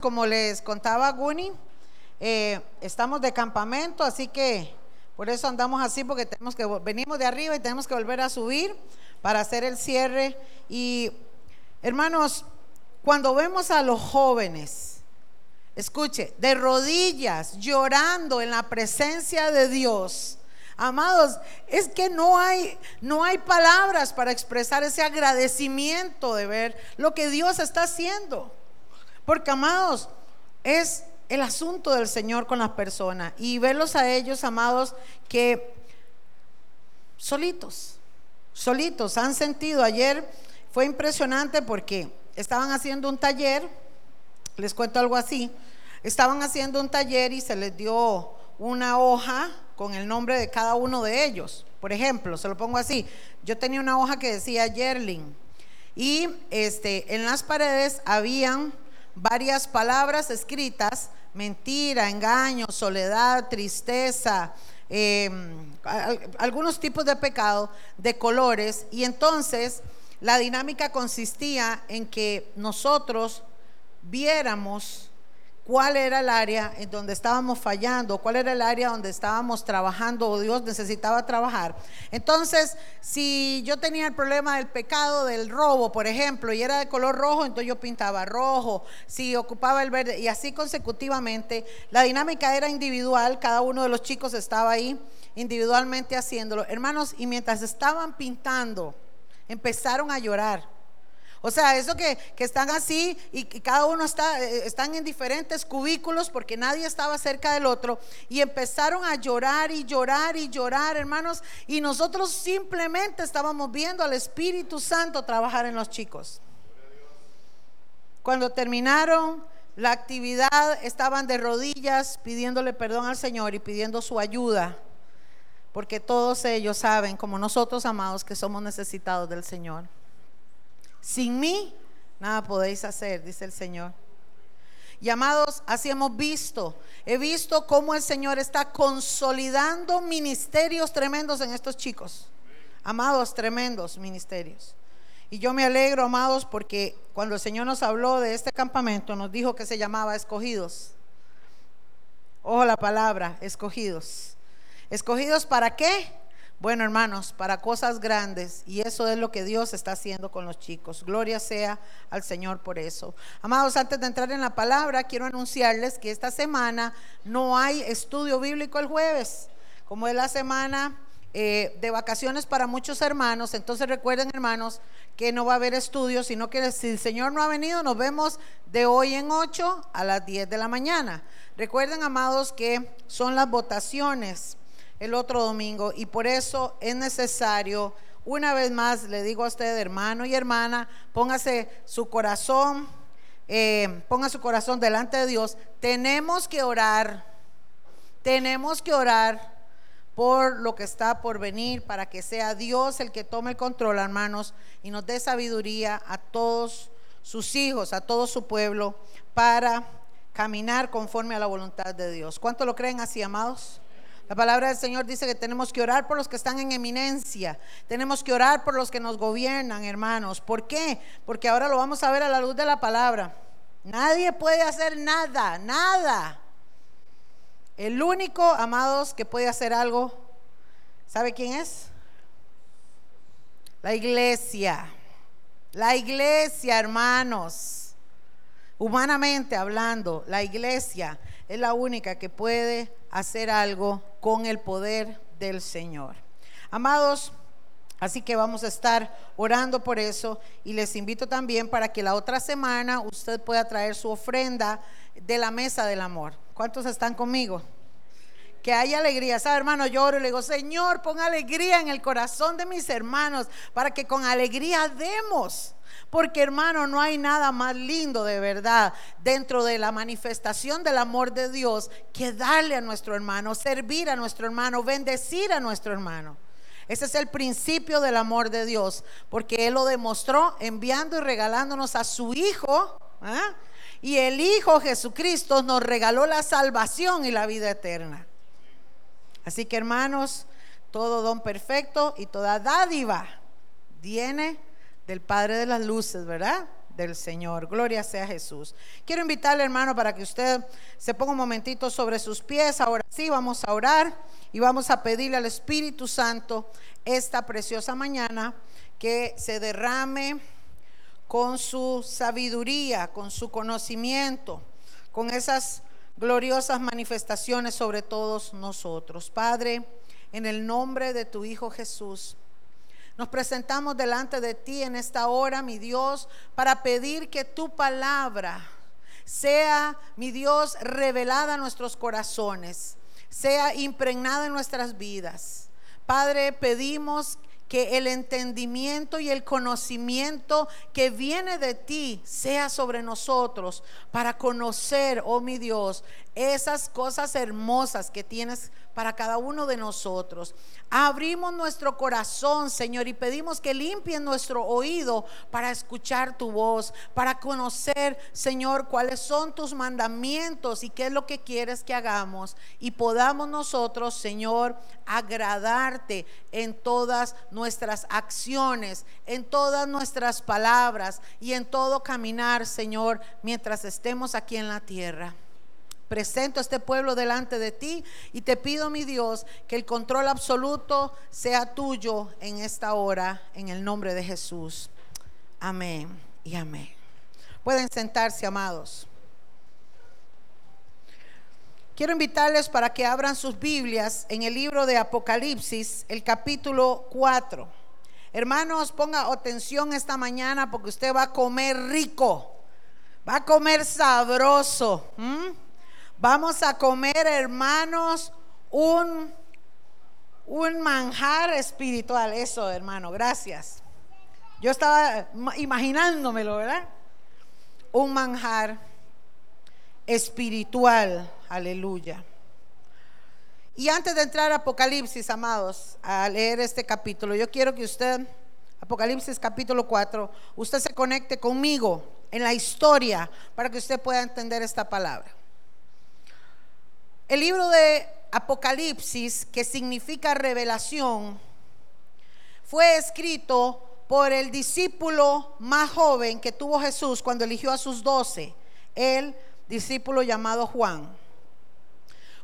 Como les contaba Guni, eh, estamos de campamento, así que por eso andamos así, porque tenemos que venimos de arriba y tenemos que volver a subir para hacer el cierre. Y hermanos, cuando vemos a los jóvenes, escuche, de rodillas, llorando en la presencia de Dios, Amados, es que no hay, no hay palabras para expresar ese agradecimiento de ver lo que Dios está haciendo. Porque, amados, es el asunto del Señor con las personas. Y verlos a ellos, amados, que solitos, solitos, han sentido. Ayer fue impresionante porque estaban haciendo un taller, les cuento algo así, estaban haciendo un taller y se les dio una hoja con el nombre de cada uno de ellos. Por ejemplo, se lo pongo así, yo tenía una hoja que decía Yerling y este, en las paredes habían varias palabras escritas, mentira, engaño, soledad, tristeza, em, algunos tipos de pecado de colores. Y entonces la dinámica consistía en que nosotros viéramos cuál era el área en donde estábamos fallando, cuál era el área donde estábamos trabajando o Dios necesitaba trabajar. Entonces, si yo tenía el problema del pecado, del robo, por ejemplo, y era de color rojo, entonces yo pintaba rojo, si ocupaba el verde, y así consecutivamente, la dinámica era individual, cada uno de los chicos estaba ahí individualmente haciéndolo. Hermanos, y mientras estaban pintando, empezaron a llorar o sea, eso que, están así y que cada uno está, eh, están en diferentes cubículos porque nadie estaba cerca del otro y empezaron a llorar y llorar y llorar, hermanos, y nosotros simplemente estábamos viendo al Espíritu Santo trabajar en los chicos. Cuando terminaron la actividad, estaban de rodillas pidiéndole perdón al Señor y pidiendo su ayuda, porque todos ellos saben, como nosotros amados, que somos necesitados del Señor. Sin mí, nada podéis hacer, dice el Señor. Y amados, así hemos visto. He visto cómo el Señor está consolidando ministerios tremendos en estos chicos. Amados, tremendos ministerios. Y yo me alegro, amados, porque cuando el Señor nos habló de este campamento, nos dijo que se llamaba escogidos. Ojo la palabra, escogidos. ¿Escogidos para qué? Bueno, hermanos, para cosas grandes, y eso es lo que Dios está haciendo con los chicos. Gloria sea al Señor por eso. Amados, antes de entrar en la palabra, quiero anunciarles que esta semana no hay estudio bíblico el jueves, como es la semana eh, de vacaciones para muchos hermanos. Entonces recuerden, hermanos, que no va a haber estudio, sino que si el Señor no ha venido, nos vemos de hoy en 8 a las 10 de la mañana. Recuerden, amados, que son las votaciones el otro domingo y por eso es necesario, una vez más le digo a usted, hermano y hermana, póngase su corazón, eh, ponga su corazón delante de Dios. Tenemos que orar, tenemos que orar por lo que está por venir, para que sea Dios el que tome el control, hermanos, y nos dé sabiduría a todos sus hijos, a todo su pueblo, para caminar conforme a la voluntad de Dios. ¿Cuánto lo creen así, amados? La palabra del Señor dice que tenemos que orar por los que están en eminencia. Tenemos que orar por los que nos gobiernan, hermanos. ¿Por qué? Porque ahora lo vamos a ver a la luz de la palabra. Nadie puede hacer nada, nada. El único, amados, que puede hacer algo, ¿sabe quién es? La iglesia. La iglesia, hermanos. Humanamente hablando, la iglesia es la única que puede hacer algo con el poder del Señor. Amados, así que vamos a estar orando por eso y les invito también para que la otra semana usted pueda traer su ofrenda de la mesa del amor. ¿Cuántos están conmigo? que haya alegría. ¿Sabe, hermano? Lloro y le digo, Señor, pon alegría en el corazón de mis hermanos para que con alegría demos. Porque hermano, no hay nada más lindo de verdad dentro de la manifestación del amor de Dios que darle a nuestro hermano, servir a nuestro hermano, bendecir a nuestro hermano. Ese es el principio del amor de Dios, porque Él lo demostró enviando y regalándonos a su Hijo. ¿ah? Y el Hijo Jesucristo nos regaló la salvación y la vida eterna. Así que hermanos, todo don perfecto y toda dádiva viene del Padre de las Luces, ¿verdad? del Señor. Gloria sea Jesús. Quiero invitarle, hermano, para que usted se ponga un momentito sobre sus pies. Ahora sí, vamos a orar y vamos a pedirle al Espíritu Santo esta preciosa mañana que se derrame con su sabiduría, con su conocimiento, con esas gloriosas manifestaciones sobre todos nosotros. Padre, en el nombre de tu Hijo Jesús. Nos presentamos delante de ti en esta hora, mi Dios, para pedir que tu palabra sea, mi Dios, revelada a nuestros corazones, sea impregnada en nuestras vidas. Padre, pedimos que el entendimiento y el conocimiento que viene de ti sea sobre nosotros para conocer, oh mi Dios, esas cosas hermosas que tienes para cada uno de nosotros. Abrimos nuestro corazón, Señor, y pedimos que limpien nuestro oído para escuchar tu voz, para conocer, Señor, cuáles son tus mandamientos y qué es lo que quieres que hagamos. Y podamos nosotros, Señor, agradarte en todas nuestras acciones, en todas nuestras palabras y en todo caminar, Señor, mientras estemos aquí en la tierra presento a este pueblo delante de ti y te pido, mi Dios, que el control absoluto sea tuyo en esta hora, en el nombre de Jesús. Amén y amén. Pueden sentarse, amados. Quiero invitarles para que abran sus Biblias en el libro de Apocalipsis, el capítulo 4. Hermanos, ponga atención esta mañana porque usted va a comer rico, va a comer sabroso. Vamos a comer, hermanos, un, un manjar espiritual. Eso, hermano, gracias. Yo estaba imaginándomelo, ¿verdad? Un manjar espiritual. Aleluya. Y antes de entrar a Apocalipsis, amados, a leer este capítulo, yo quiero que usted, Apocalipsis capítulo 4, usted se conecte conmigo en la historia para que usted pueda entender esta palabra. El libro de Apocalipsis, que significa revelación, fue escrito por el discípulo más joven que tuvo Jesús cuando eligió a sus doce, el discípulo llamado Juan.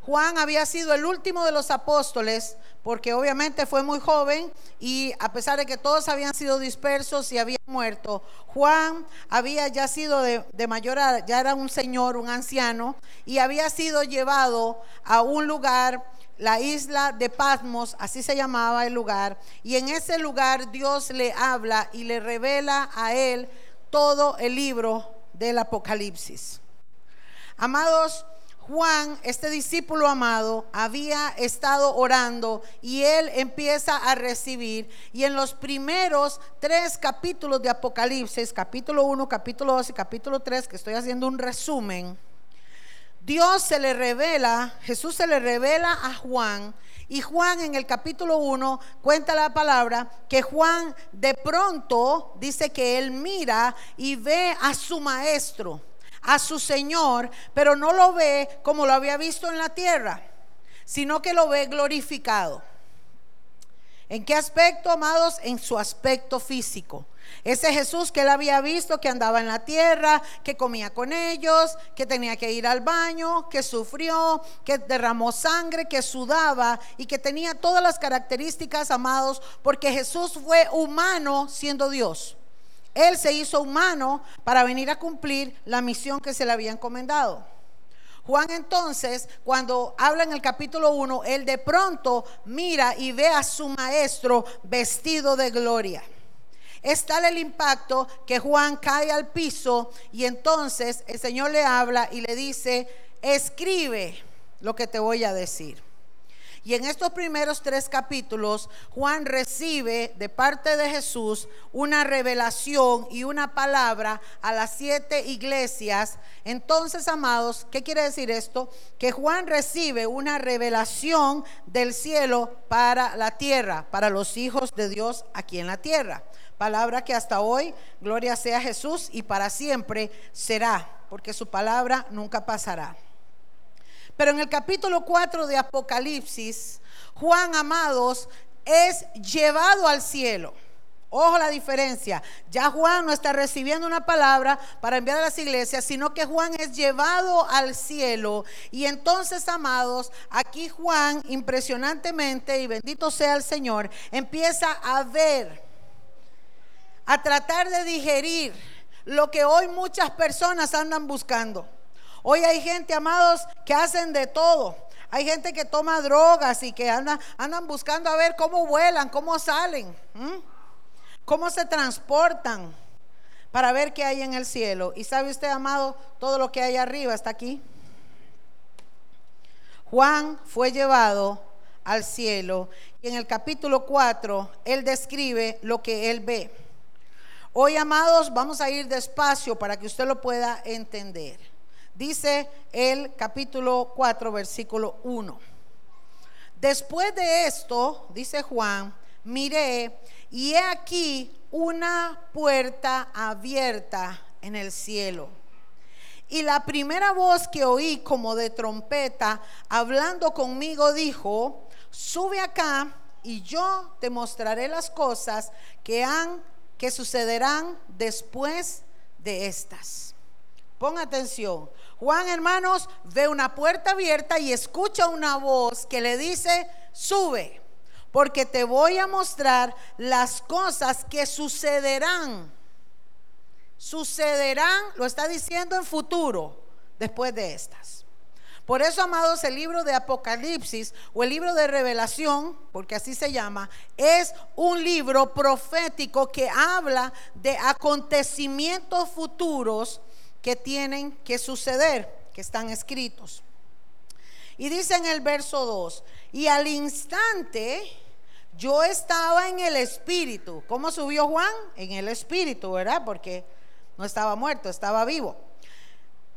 Juan había sido el último de los apóstoles porque obviamente fue muy joven y a pesar de que todos habían sido dispersos y habían muerto, Juan había ya sido de, mayor edad, ya era un señor, un anciano, y había sido llevado a un lugar la isla de Patmos, así se llamaba el lugar, y en ese lugar Dios le habla y le revela a él todo el libro del Apocalipsis. Amados, Juan, este discípulo amado, había estado orando y él empieza a recibir. Y en los primeros tres capítulos de Apocalipsis, capítulo 1, capítulo 2 y capítulo 3, que estoy haciendo un resumen, Dios se le revela, Jesús se le revela a Juan. Y Juan en el capítulo 1 cuenta la palabra que Juan de pronto dice que él mira y ve a su maestro a su Señor, pero no lo ve como lo había visto en la tierra, sino que lo ve glorificado. ¿En qué aspecto, amados? En su aspecto físico. Ese Jesús que él había visto, que andaba en la tierra, que comía con ellos, que tenía que ir al baño, que sufrió, que derramó sangre, que sudaba y que tenía todas las características, amados, porque Jesús fue humano siendo Dios. Él se hizo humano para venir a cumplir la misión que se le había encomendado. Juan entonces, cuando habla en el capítulo 1, él de pronto mira y ve a su maestro vestido de gloria. Es tal el impacto que Juan cae al piso y entonces el Señor le habla y le dice, escribe lo que te voy a decir. Y en estos primeros tres capítulos, Juan recibe de parte de Jesús una revelación y una palabra a las siete iglesias. Entonces, amados, ¿qué quiere decir esto? Que Juan recibe una revelación del cielo para la tierra, para los hijos de Dios aquí en la tierra. Palabra que hasta hoy, gloria sea Jesús, y para siempre será, porque su palabra nunca pasará. Pero en el capítulo 4 de Apocalipsis, Juan, amados, es llevado al cielo. Ojo la diferencia. Ya Juan no está recibiendo una palabra para enviar a las iglesias, sino que Juan es llevado al cielo. Y entonces, amados, aquí Juan impresionantemente, y bendito sea el Señor, empieza a ver, a tratar de digerir lo que hoy muchas personas andan buscando. Hoy hay gente, amados, que hacen de todo. Hay gente que toma drogas y que andan, buscando a ver cómo vuelan, cómo salen cómo se transportan para ver qué hay en el cielo. Y sabe usted, amado, todo lo que hay arriba está aquí. Juan fue llevado al cielo y en el capítulo 4 él describe lo que él ve. Hoy, amados, vamos a ir despacio para que usted lo pueda entender. Dice el capítulo 4, versículo 1. Después de esto, dice Juan, miré y he aquí una puerta abierta en el cielo. Y la primera voz que oí como de trompeta hablando conmigo dijo, sube acá y yo te mostraré las cosas que han que sucederán después de estas. Pon atención. Juan, hermanos, ve una puerta abierta y escucha una voz que le dice, sube porque te voy a mostrar las cosas que sucederán. Sucederán, lo está diciendo en futuro, después de estas. Por eso, amados, el libro de Apocalipsis o el libro de Revelación, porque así se llama, es un libro profético que habla de acontecimientos futuros que tienen que suceder, que están escritos. Y dice en el verso 2, y al instante yo estaba en el espíritu. ¿Cómo subió Juan? En el espíritu, ¿verdad? Porque no estaba muerto, estaba vivo.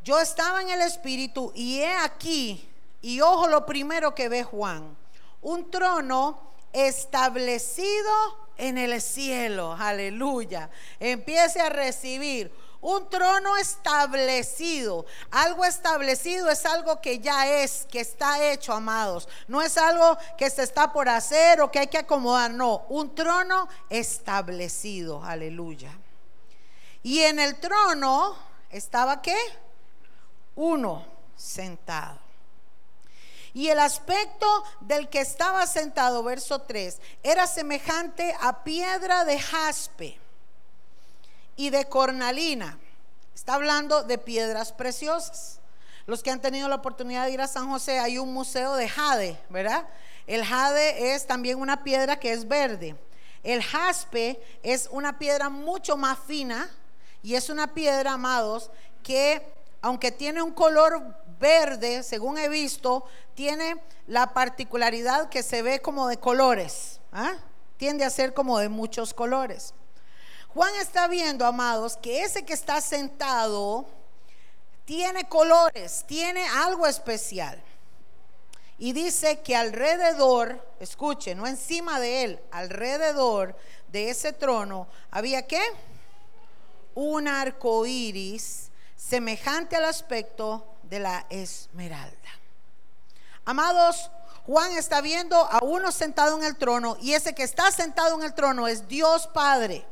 Yo estaba en el espíritu y he aquí, y ojo lo primero que ve Juan, un trono establecido en el cielo, aleluya. Empiece a recibir un trono establecido. Algo establecido es algo que ya es, que está hecho, amados. No es algo que se está por hacer o que hay que acomodar. No, un trono establecido. Aleluya. Y en el trono estaba qué? Uno sentado. Y el aspecto del que estaba sentado, verso 3, era semejante a piedra de jaspe y de cornalina. Está hablando de piedras preciosas. Los que han tenido la oportunidad de ir a San José, hay un museo de jade, ¿verdad? El jade es también una piedra que es verde. El jaspe es una piedra mucho más fina y es una piedra, amados, que aunque tiene un color verde, según he visto, tiene la particularidad que se ve como de colores. ¿ah? Tiende a ser como de muchos colores. Juan está viendo, amados, que ese que está sentado tiene colores, tiene algo especial. Y dice que alrededor, escuche, no encima de él, alrededor de ese trono había qué? Un arco iris semejante al aspecto de la esmeralda. Amados, Juan está viendo a uno sentado en el trono y ese que está sentado en el trono es Dios Padre.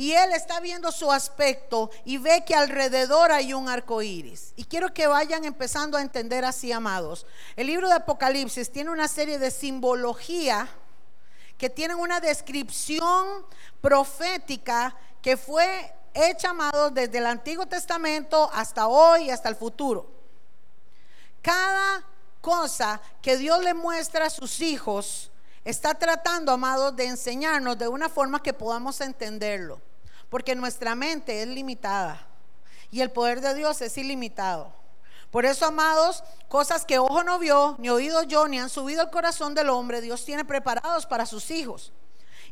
Y él está viendo su aspecto y ve que alrededor hay un arco iris. Y quiero que vayan empezando a entender así, amados. El libro de Apocalipsis tiene una serie de simbología que tienen una descripción profética que fue hecha, amados, desde el Antiguo Testamento hasta hoy y hasta el futuro. Cada cosa que Dios le muestra a sus hijos está tratando, amados, de enseñarnos de una forma que podamos entenderlo porque nuestra mente es limitada y el poder de Dios es ilimitado. Por eso, amados, cosas que ojo no vio, ni oído yo, ni han subido al corazón del hombre, Dios tiene preparados para sus hijos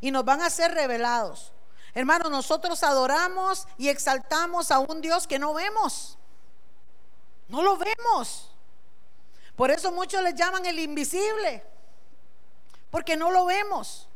y nos van a ser revelados. Hermanos, nosotros adoramos y exaltamos a un Dios que no vemos. No lo vemos. Por eso muchos le llaman el invisible, porque no lo vemos.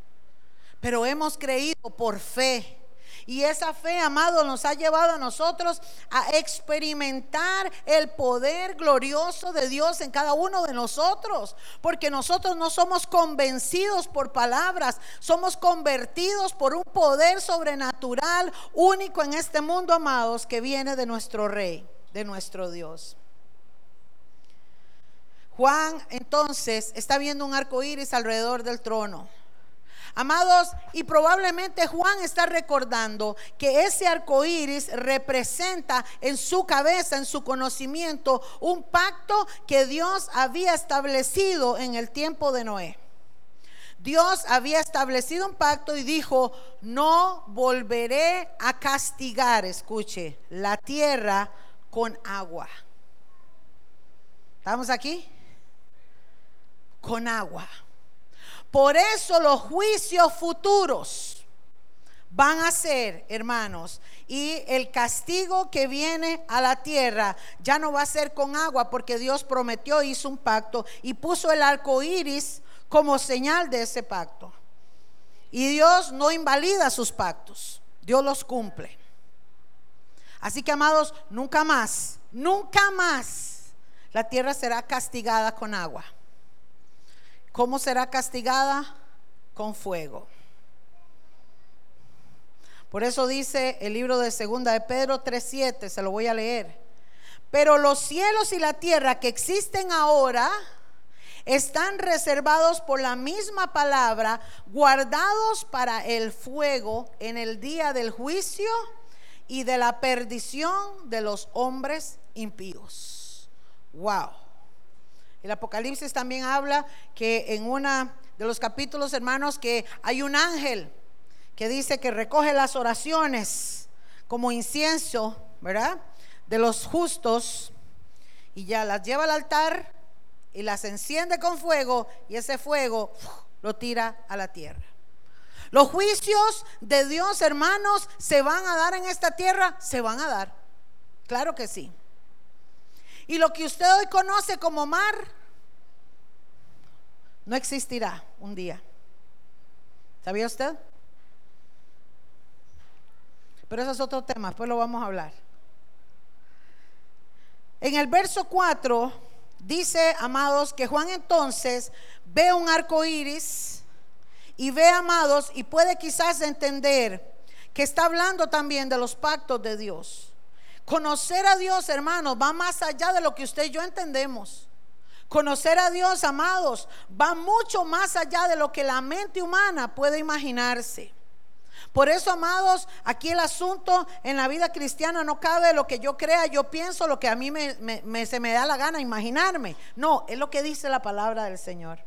Pero hemos creído por fe Y esa fe, amado, nos ha llevado a nosotros a experimentar el poder glorioso de Dios en cada uno de nosotros. Porque nosotros no somos convencidos por palabras, somos convertidos por un poder sobrenatural único en este mundo, amados, que viene de nuestro Rey, de nuestro Dios. Juan entonces está viendo un arco iris alrededor del trono. Amados, y probablemente Juan está recordando que ese arco iris representa en su cabeza, en su conocimiento, un pacto que Dios había establecido en el tiempo de Noé. Dios había establecido un pacto y dijo, no volveré a castigar, escuche, la tierra con agua. ¿Estamos aquí? Con agua. Por eso los juicios futuros van a ser, hermanos, y el castigo que viene a la tierra ya no va a ser con agua, porque Dios prometió, hizo un pacto y puso el arco iris como señal de ese pacto. Y Dios no invalida sus pactos, Dios los cumple. Así que, amados, nunca más, nunca más la tierra será castigada con agua. ¿Cómo será castigada? Con fuego. Por eso dice el libro de Segunda de Pedro 3:7, se lo voy a leer. Pero los cielos y la tierra que existen ahora están reservados por la misma palabra, guardados para el fuego en el día del juicio y de la perdición de los hombres impíos. Wow. El Apocalipsis también habla que en una de los capítulos, hermanos, que hay un ángel que dice que recoge las oraciones como incienso, ¿verdad? De los justos y ya las lleva al altar y las enciende con fuego y ese fuego lo tira a la tierra. Los juicios de Dios, hermanos, se van a dar en esta tierra, se van a dar. Claro que sí. Y lo que usted hoy conoce como mar, no existirá un día. ¿Sabía usted? Pero eso es otro tema, después lo vamos a hablar. En el verso 4 dice, amados, que Juan entonces ve un arco iris y ve, amados, y puede quizás entender que está hablando también de los pactos de Dios. Conocer a Dios, hermanos, va más allá de lo que usted y yo entendemos. Conocer a Dios, amados, va mucho más allá de lo que la mente humana puede imaginarse. Por eso, amados, aquí el asunto en la vida cristiana no cabe lo que yo crea, yo pienso, lo que a mí me, se me da la gana imaginarme. No, es lo que dice la palabra del Señor.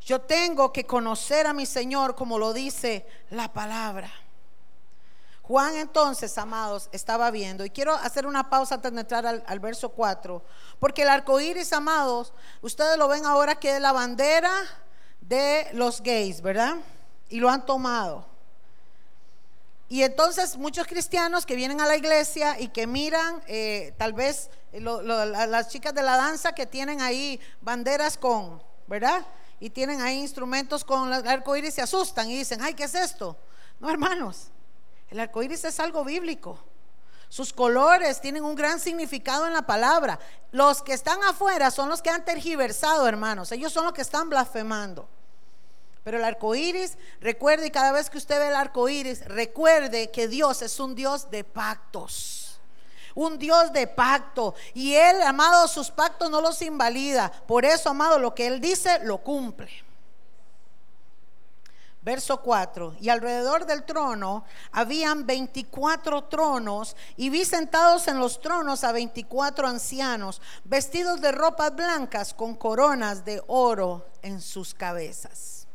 Yo tengo que conocer a mi Señor como lo dice la palabra. Juan entonces, amados, estaba viendo, y quiero hacer una pausa antes de entrar al, verso 4, porque el arco iris, amados, ustedes lo ven ahora que es la bandera de los gays, ¿verdad? Y lo han tomado. Y entonces muchos cristianos que vienen a la iglesia y que miran, eh, tal vez eh, las chicas de la danza que tienen ahí banderas con, ¿verdad? Y tienen ahí instrumentos con el arco iris, se asustan y dicen, ay, ¿qué es esto? No, hermanos, el arco iris es algo bíblico. Sus colores tienen un gran significado en la palabra. Los que están afuera son los que han tergiversado, hermanos. Ellos son los que están blasfemando. Pero el arco iris, recuerde, y cada vez que usted ve el arco iris, recuerde que Dios es un Dios de pactos. Un Dios de pacto. Y Él, amado, sus pactos no los invalida. Por eso, amado, lo que Él dice, lo cumple. Verso 4, y alrededor del trono habían 24 tronos y vi sentados en los tronos a 24 ancianos, vestidos de ropas blancas con coronas de oro en sus cabezas.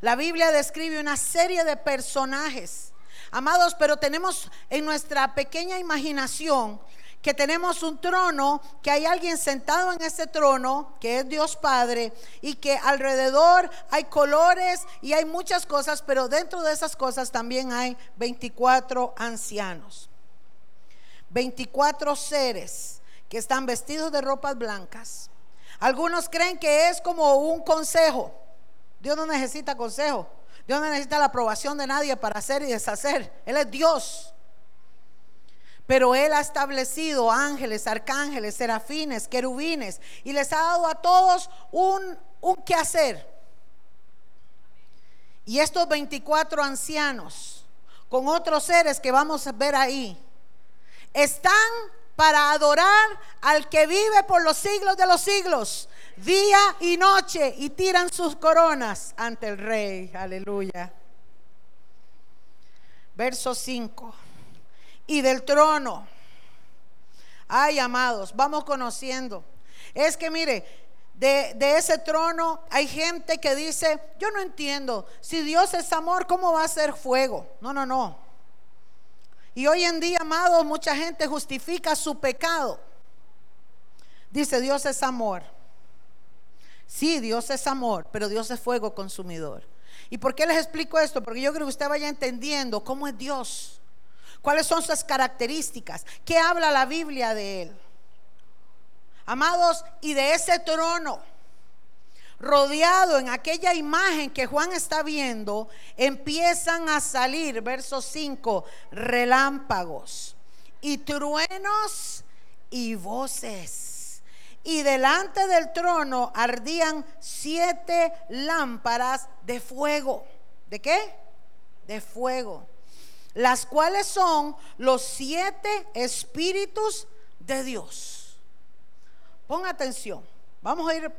La Biblia describe una serie de personajes, amados, pero tenemos en nuestra pequeña imaginación que tenemos un trono, que hay alguien sentado en ese trono, que es Dios Padre, y que alrededor hay colores y hay muchas cosas, pero dentro de esas cosas también hay 24 ancianos, 24 seres que están vestidos de ropas blancas. Algunos creen que es como un consejo. Dios no necesita consejo. Dios no necesita la aprobación de nadie para hacer y deshacer. Él es Dios. Pero Él ha establecido ángeles, arcángeles, serafines, querubines y les ha dado a todos un, un quehacer. Y estos 24 ancianos, con otros seres que vamos a ver ahí, están para adorar al que vive por los siglos de los siglos, día y noche, y tiran sus coronas ante el rey. Aleluya. Verso 5. Y del trono. Ay, amados, vamos conociendo. Es que mire, de, ese trono hay gente que dice, yo no entiendo, si Dios es amor, ¿cómo va a ser fuego? No, no, no. Y hoy en día, amados, mucha gente justifica su pecado. Dice, Dios es amor. Sí, Dios es amor, pero Dios es fuego consumidor. ¿Y por qué les explico esto? Porque yo creo que usted vaya entendiendo cómo es Dios. ¿Cuáles son sus características? ¿Qué habla la Biblia de Él? Amados, y de ese trono rodeado en aquella imagen que Juan está viendo, empiezan a salir, verso 5, relámpagos y truenos y voces. Y delante del trono ardían siete lámparas de fuego. ¿De qué? De fuego. Las cuales son los siete espíritus de Dios. Ponga atención. Vamos a ir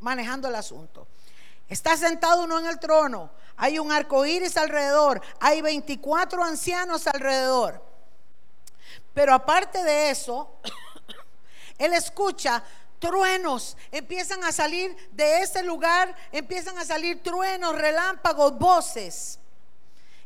manejando el asunto. Está sentado uno en el trono, hay un arco iris alrededor, hay 24 ancianos alrededor. Pero aparte de eso, él escucha truenos, empiezan a salir de ese lugar, empiezan a salir truenos, relámpagos, voces.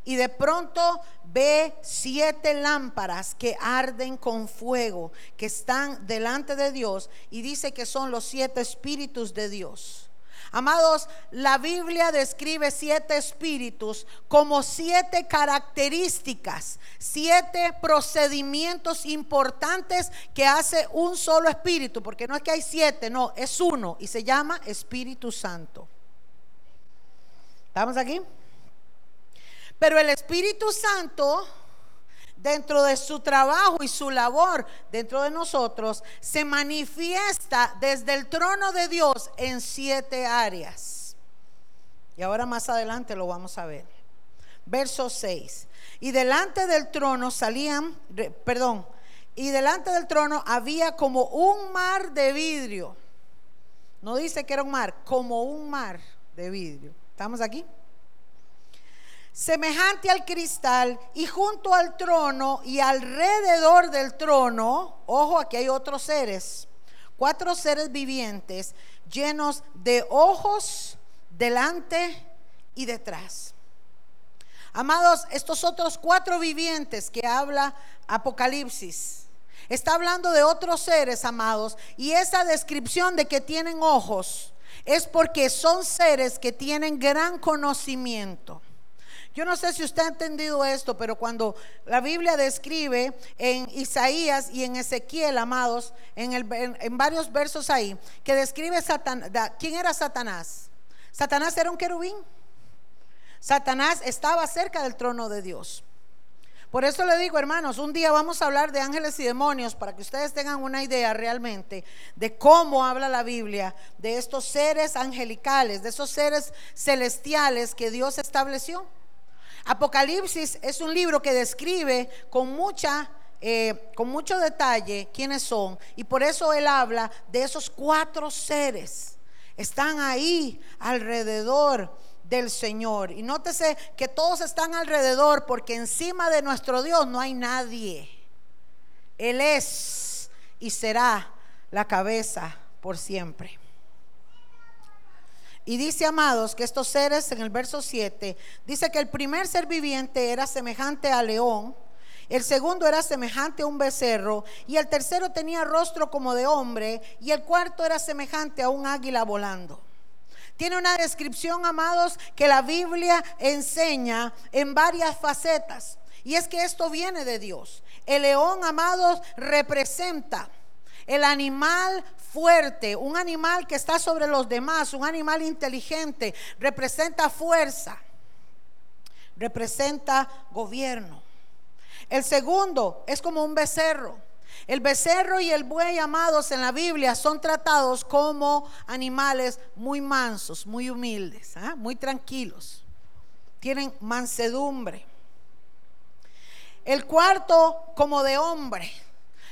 Y de pronto ve siete lámparas que arden con fuego, que están delante de Dios, y dice que son los siete espíritus de Dios. Amados, la Biblia describe siete espíritus como siete características, siete procedimientos importantes que hace un solo espíritu, porque no es que hay siete, no, es uno y se llama Espíritu Santo. ¿Estamos aquí? Pero el Espíritu Santo, dentro de su trabajo y su labor dentro de nosotros, se manifiesta desde el trono de Dios en siete áreas. Y ahora más adelante lo vamos a ver. Verso 6. Y delante del trono salían, perdón, y delante del trono había como un mar de vidrio. No dice que era un mar, como un mar de vidrio. ¿Estamos aquí? Semejante al cristal, y junto al trono y alrededor del trono, ojo, aquí hay otros seres, cuatro seres vivientes llenos de ojos delante y detrás. Amados, estos otros cuatro vivientes que habla Apocalipsis, está hablando de otros seres, amados, y esa descripción de que tienen ojos es porque son seres que tienen gran conocimiento. Yo no sé si usted ha entendido esto, pero cuando la Biblia describe en Isaías y en Ezequiel, amados, en, varios versos ahí, que describe Satanás, ¿quién era Satanás? Satanás era un querubín. Satanás estaba cerca del trono de Dios. Por eso le digo, hermanos, un día vamos a hablar de ángeles y demonios para que ustedes tengan una idea realmente de cómo habla la Biblia de estos seres angelicales, de esos seres celestiales que Dios estableció. Apocalipsis es un libro que describe con mucha eh, con mucho detalle quiénes son y por eso él habla de esos cuatro seres. Están ahí alrededor del Señor. Y nótese que todos están alrededor porque encima de nuestro Dios no hay nadie. Él es y será la cabeza por siempre. Y dice, amados, que estos seres en el verso 7, dice que el primer ser viviente era semejante a león, el segundo era semejante a un becerro, y el tercero tenía rostro como de hombre, y el cuarto era semejante a un águila volando. Tiene una descripción, amados, que la Biblia enseña en varias facetas. Y es que esto viene de Dios. El león, amados, representa el animal fuerte, un animal que está sobre los demás, un animal inteligente, representa fuerza. representa gobierno. El segundo es como un becerro. El becerro y el buey, amados en la Biblia, son tratados como animales muy mansos, muy humildes, ¿ah? muy tranquilos. Tienen mansedumbre. El cuarto como de hombre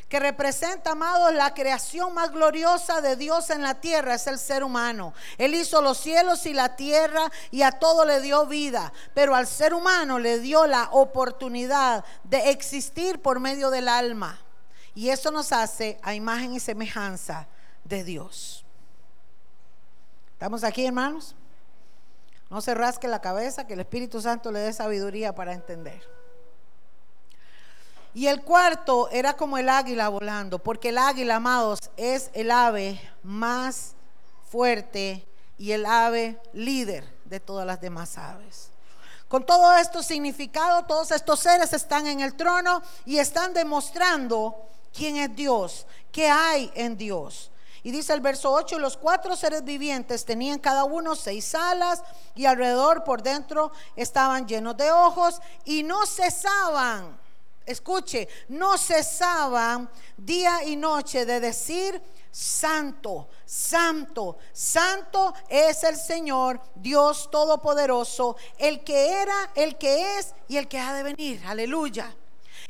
que representa, amados, la creación más gloriosa de Dios en la tierra, es el ser humano. Él hizo los cielos y la tierra y a todo le dio vida, pero al ser humano le dio la oportunidad de existir por medio del alma. Y eso nos hace a imagen y semejanza de Dios. ¿Estamos aquí, hermanos? No se rasque la cabeza, que el Espíritu Santo le dé sabiduría para entender. Y el cuarto era como el águila volando, porque el águila, amados, es el ave más fuerte y el ave líder de todas las demás aves. Con todo esto significado, todos estos seres están en el trono y están demostrando quién es Dios, qué hay en Dios. Y dice el verso 8, los cuatro seres vivientes tenían cada uno seis alas y alrededor por dentro estaban llenos de ojos y no cesaban escuche, no cesaban día y noche de decir, santo, santo, santo es el Señor, Dios Todopoderoso, el que era, el que es y el que ha de venir. Aleluya.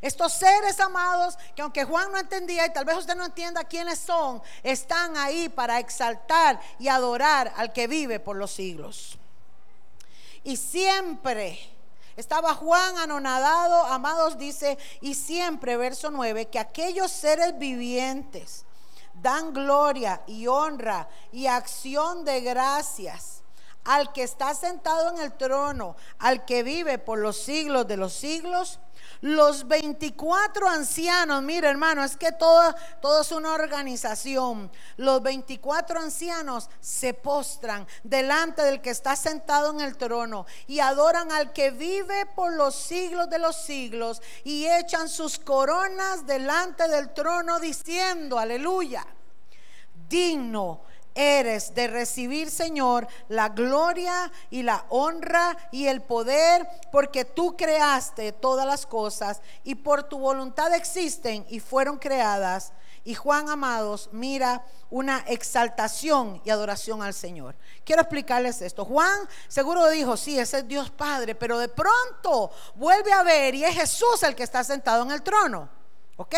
Estos seres amados, que aunque Juan no entendía y tal vez usted no entienda quiénes son, están ahí para exaltar y adorar al que vive por los siglos. Y siempre estaba Juan anonadado, amados, dice, y siempre, verso 9, que aquellos seres vivientes dan gloria y honra y acción de gracias al que está sentado en el trono, al que vive por los siglos de los siglos los 24 ancianos, mire hermano, es que todo, todo es una organización. Los 24 ancianos se postran delante del que está sentado en el trono y adoran al que vive por los siglos de los siglos y echan sus coronas delante del trono diciendo, aleluya, digno eres de recibir, Señor, la gloria y la honra y el poder, porque tú creaste todas las cosas y por tu voluntad existen y fueron creadas. Y Juan, amados, mira una exaltación y adoración al Señor. Quiero explicarles esto. Juan seguro dijo, sí, ese es Dios Padre, pero de pronto vuelve a ver y es Jesús el que está sentado en el trono. ¿Ok?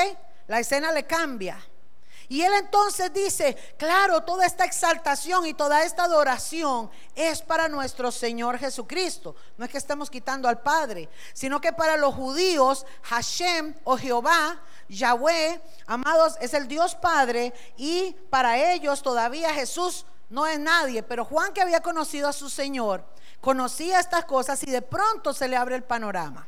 La escena le cambia. Y él entonces dice, claro, toda esta exaltación y toda esta adoración es para nuestro Señor Jesucristo. No es que estemos quitando al Padre, sino que para los judíos, Hashem o Jehová, Yahweh, amados, es el Dios Padre y para ellos todavía Jesús no es nadie. Pero Juan que había conocido a su Señor, conocía estas cosas y de pronto se le abre el panorama.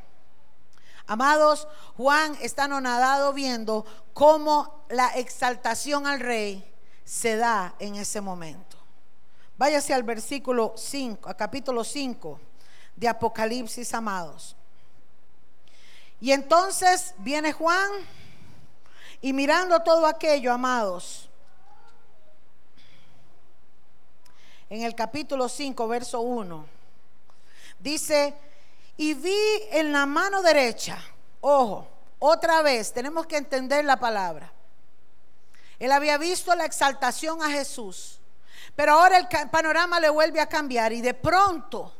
Amados, Juan está anonadado viendo cómo la exaltación al rey se da en ese momento. Váyase al versículo 5, a capítulo 5 de Apocalipsis, amados. Y entonces viene Juan y mirando todo aquello, amados, en el capítulo 5, verso 1, dice, y vi en la mano derecha, ojo, otra vez, tenemos que entender la palabra. Él había visto la exaltación a Jesús, pero ahora el panorama le vuelve a cambiar y de pronto,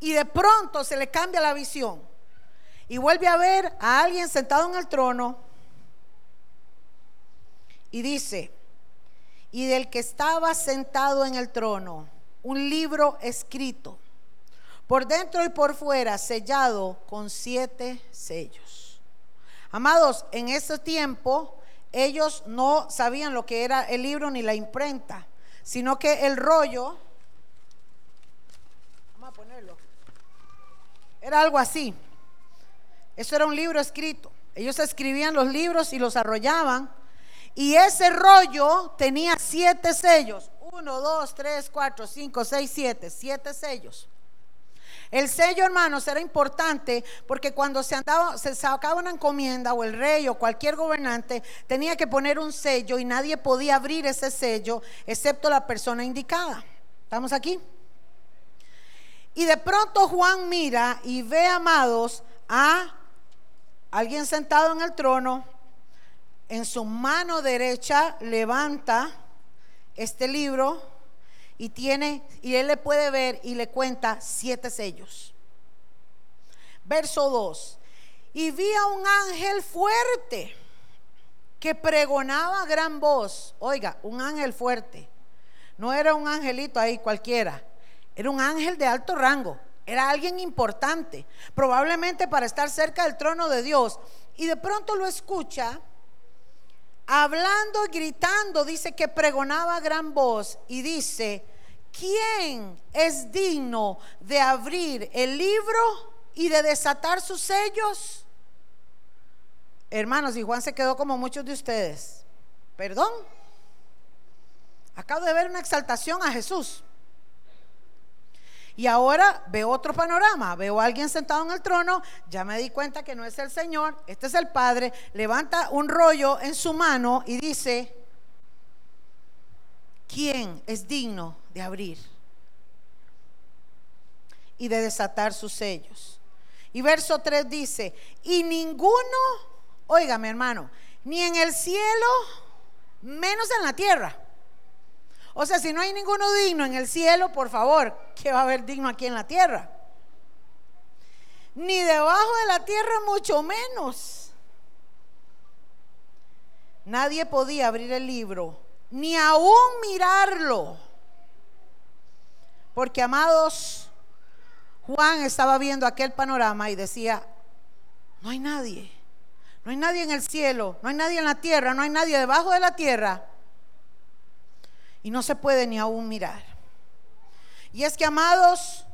y de pronto se le cambia la visión y vuelve a ver a alguien sentado en el trono y dice, y del que estaba sentado en el trono, un libro escrito por dentro y por fuera, sellado con siete sellos. Amados, en ese tiempo ellos no sabían lo que era el libro ni la imprenta, sino que el rollo, vamos a ponerlo, era algo así. Eso era un libro escrito. Ellos escribían los libros y los arrollaban. Y ese rollo tenía siete sellos. Uno, dos, tres, cuatro, cinco, seis, siete. Siete sellos. El sello, hermanos, era importante porque cuando se, sacaba una encomienda o el rey o cualquier gobernante tenía que poner un sello y nadie podía abrir ese sello excepto la persona indicada. ¿Estamos aquí? Y de pronto Juan mira y ve, amados, a alguien sentado en el trono. En su mano derecha levanta este libro y tiene, y él le puede ver y le cuenta siete sellos. Verso 2. Y vi a un ángel fuerte que pregonaba gran voz. Oiga, un ángel fuerte. No era un angelito ahí cualquiera. Era un ángel de alto rango. Era alguien importante. Probablemente para estar cerca del trono de Dios. Y de pronto lo escucha hablando y gritando. Dice que pregonaba gran voz. Y dice, ¿quién es digno de abrir el libro y de desatar sus sellos? Hermanos, y Juan se quedó como muchos de ustedes. Perdón. Acabo de ver una exaltación a Jesús. Y ahora veo otro panorama, veo a alguien sentado en el trono, ya me di cuenta que no es el Señor, este es el Padre, levanta un rollo en su mano y dice, ¿quién es digno de abrir y de desatar sus sellos? Y verso 3 dice, y ninguno Oiga, mi hermano, ni en el cielo, menos en la tierra. O sea, si no hay ninguno digno en el cielo, por favor, ¿qué va a haber digno aquí en la tierra? Ni debajo de la tierra, mucho menos. Nadie podía abrir el libro, ni aún mirarlo. Porque, amados, Juan estaba viendo aquel panorama y decía, no hay nadie. No hay nadie en el cielo, no hay nadie en la tierra, no hay nadie debajo de la tierra. Y no se puede ni aún mirar. Y es que, amados,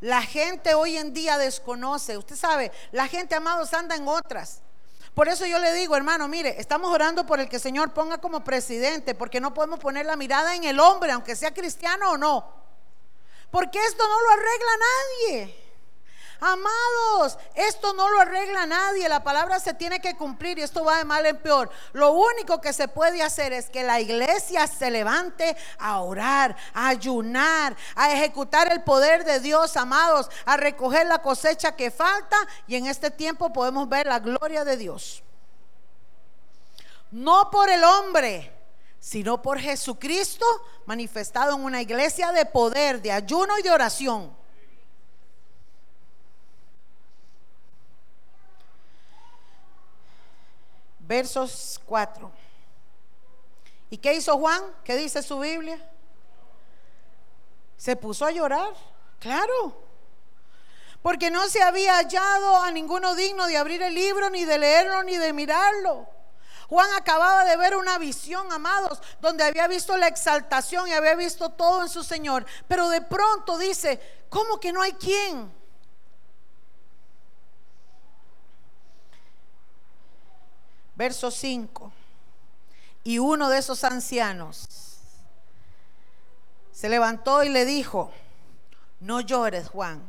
la gente hoy en día desconoce. Usted sabe, la gente, amados, anda en otras. Por eso yo le digo, hermano, mire, estamos orando por el que el Señor ponga como presidente, porque no podemos poner la mirada en el hombre, aunque sea cristiano o no. Porque esto no lo arregla nadie. Amados, esto no lo arregla nadie, la palabra se tiene que cumplir y esto va de mal en peor. Lo único que se puede hacer es que la iglesia se levante a orar, a ayunar, a ejecutar el poder de Dios, amados, a recoger la cosecha que falta y en este tiempo podemos ver la gloria de Dios. No por el hombre, sino por Jesucristo manifestado en una iglesia de poder, de ayuno y de oración. versos 4. ¿Y qué hizo Juan? ¿Qué dice su Biblia? Se puso a llorar, claro. Porque no se había hallado a ninguno digno de abrir el libro, ni de leerlo, ni de mirarlo. Juan acababa de ver una visión, amados, donde había visto la exaltación y había visto todo en su Señor. Pero de pronto dice, ¿cómo que no hay quien? verso 5. Y uno de esos ancianos se levantó y le dijo, no llores, Juan,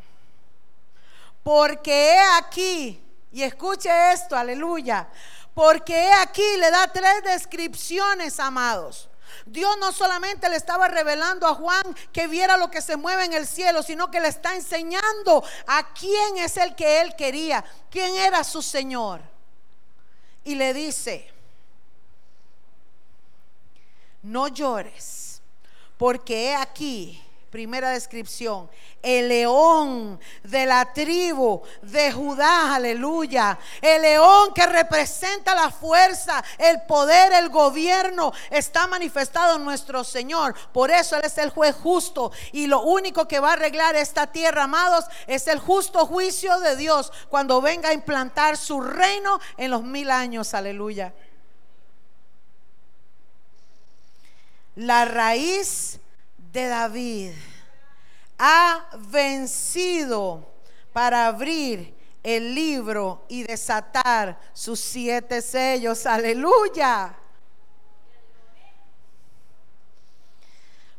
porque he aquí, y escuche esto, aleluya, porque he aquí le da tres descripciones, amados. Dios no solamente le estaba revelando a Juan que viera lo que se mueve en el cielo, sino que le está enseñando a quién es el que él quería, quién era su Señor y le dice, no llores, porque he aquí, primera descripción, el león de la tribu de Judá, aleluya, el león que representa la fuerza, el poder, el gobierno, está manifestado en nuestro Señor. Por eso Él es el juez justo y lo único que va a arreglar esta tierra, amados, es el justo juicio de Dios cuando venga a implantar su reino en los mil años, aleluya. La raíz de David ha vencido para abrir el libro y desatar sus siete sellos. Aleluya.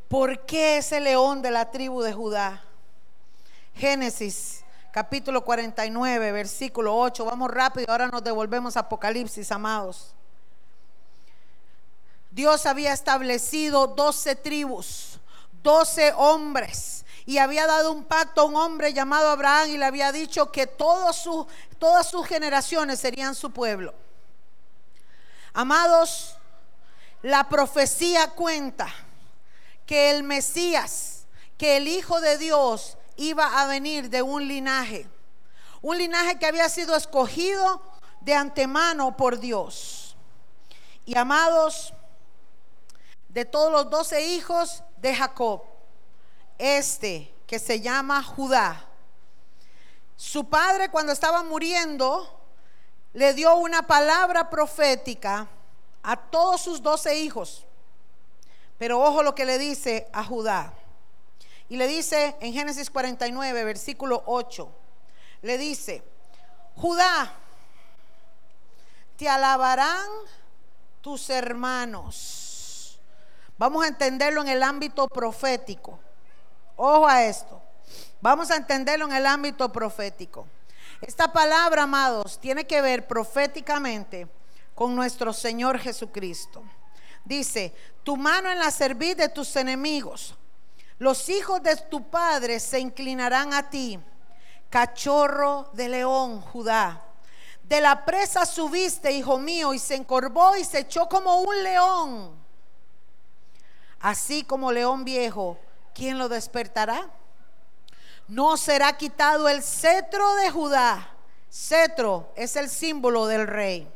¿Por qué ese león de la tribu de Judá? Génesis capítulo 49, versículo 8. Vamos rápido, ahora nos devolvemos a Apocalipsis, amados. Dios había establecido doce tribus, doce hombres y había dado un pacto a un hombre llamado Abraham y le había dicho que todas sus generaciones serían su pueblo. Amados, la profecía cuenta que el Mesías, que el Hijo de Dios iba a venir de un linaje, un linaje que había sido escogido de antemano por Dios. Y amados, de todos los doce hijos de Jacob, este que se llama Judá, su padre cuando estaba muriendo le dio una palabra profética a todos sus doce hijos. Pero ojo lo que le dice a Judá. Y le dice en Génesis 49, versículo 8, le dice, Judá, te alabarán tus hermanos. Vamos a entenderlo en el ámbito profético. Ojo a esto. Vamos a entenderlo en el ámbito profético. Esta palabra, amados, tiene que ver proféticamente con nuestro Señor Jesucristo. Dice, tu mano en la cerviz de tus enemigos. Los hijos de tu padre se inclinarán a ti. Cachorro de león, Judá. De la presa subiste, hijo mío, y se encorvó y se echó como un león. Así como león viejo, ¿quién lo despertará? No será quitado el cetro de Judá. Cetro es el símbolo del rey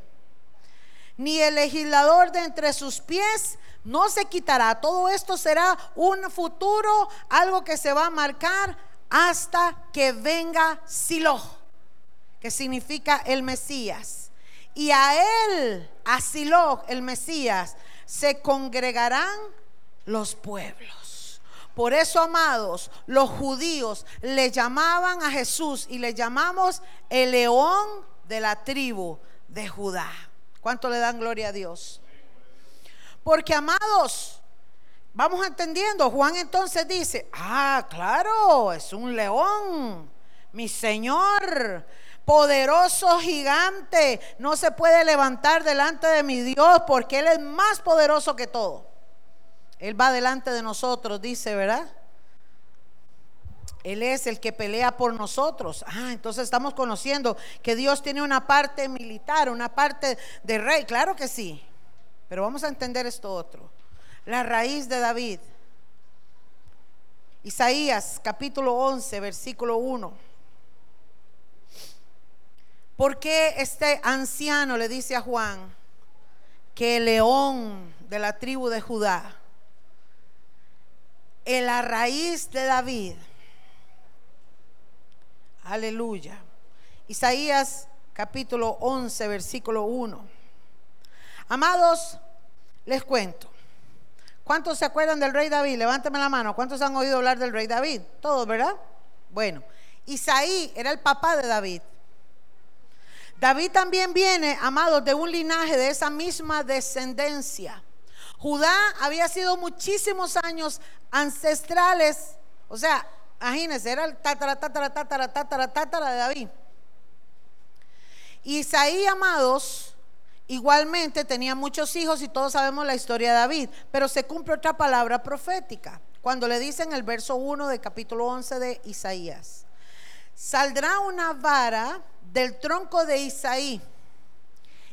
ni el legislador de entre sus pies no se quitará. Todo esto será un futuro, algo que se va a marcar hasta que venga Silo, que significa el Mesías. Y a él, a Silo, el Mesías, se congregarán los pueblos. Por eso, amados, los judíos le llamaban a Jesús y le llamamos el león de la tribu de Judá. ¿Cuánto le dan gloria a Dios? Porque amados, vamos entendiendo, Juan entonces dice, ah, claro, es un león, mi Señor, poderoso gigante, no se puede levantar delante de mi Dios porque Él es más poderoso que todo. Él va delante de nosotros, dice, ¿verdad? Él es el que pelea por nosotros. Ah, entonces estamos conociendo que Dios tiene una parte militar, una parte de rey. Claro que sí. Pero vamos a entender esto otro. La raíz de David. Isaías capítulo 11, versículo 1. ¿Por qué este anciano le dice a Juan que el león de la tribu de Judá, en la raíz de David, Aleluya. Isaías capítulo 11, versículo 1. Amados, les cuento. ¿Cuántos se acuerdan del rey David? Levántame la mano. ¿Cuántos han oído hablar del rey David? Todos, ¿verdad? Bueno, Isaí era el papá de David. David también viene, amados, de un linaje de esa misma descendencia. Judá había sido muchísimos años ancestrales, o sea, Imagínense, era el tatara, tatara, tatara, tatara, tatara de David. Isaí, amados, igualmente tenía muchos hijos y todos sabemos la historia de David, pero se cumple otra palabra profética. Cuando le dicen el verso 1 del capítulo 11 de Isaías, saldrá una vara del tronco de Isaí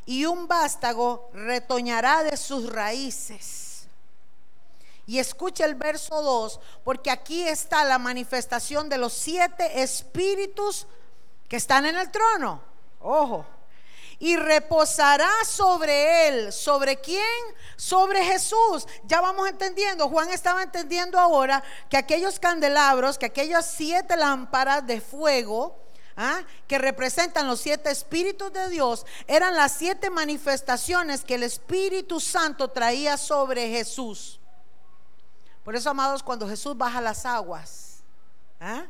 y un vástago retoñará de sus raíces y escucha el verso 2, porque aquí está la manifestación de los siete espíritus que están en el trono. Ojo. Y reposará sobre él. ¿Sobre quién? Sobre Jesús. Ya vamos entendiendo. Juan estaba entendiendo ahora que aquellos candelabros, que aquellas siete lámparas de fuego, ¿ah? que representan los siete espíritus de Dios, eran las siete manifestaciones que el Espíritu Santo traía sobre Jesús. Por eso, amados, cuando Jesús baja las aguas ¿ah?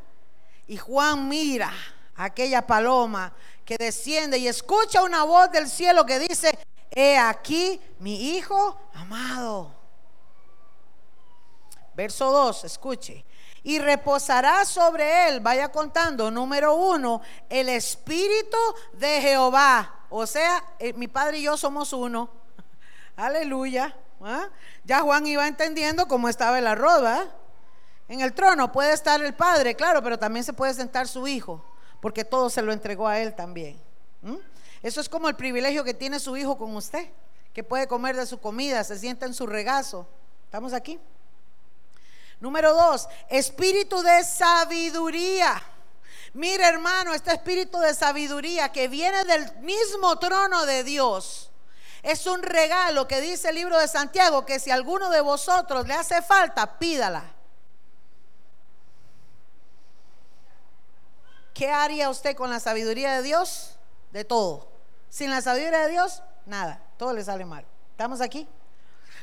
y Juan mira a aquella paloma que desciende y escucha una voz del cielo que dice, he aquí mi hijo amado. Verso 2, escuche. Y reposará sobre él, vaya contando, número uno, el espíritu de Jehová. O sea, eh, mi padre y yo somos uno. Aleluya. ¿Ah? Ya Juan iba entendiendo cómo estaba el arroz, En el trono puede estar el padre, claro, pero también se puede sentar su hijo, porque todo se lo entregó a él también. Eso es como el privilegio que tiene su hijo con usted, que puede comer de su comida, se sienta en su regazo. ¿Estamos aquí? Número dos, espíritu de sabiduría. Mira hermano, este espíritu de sabiduría que viene del mismo trono de Dios. Es un regalo que dice el libro de Santiago que si a alguno de vosotros le hace falta, pídala. ¿Qué haría usted con la sabiduría de Dios? De todo. Sin la sabiduría de Dios, nada. Todo le sale mal. ¿Estamos aquí?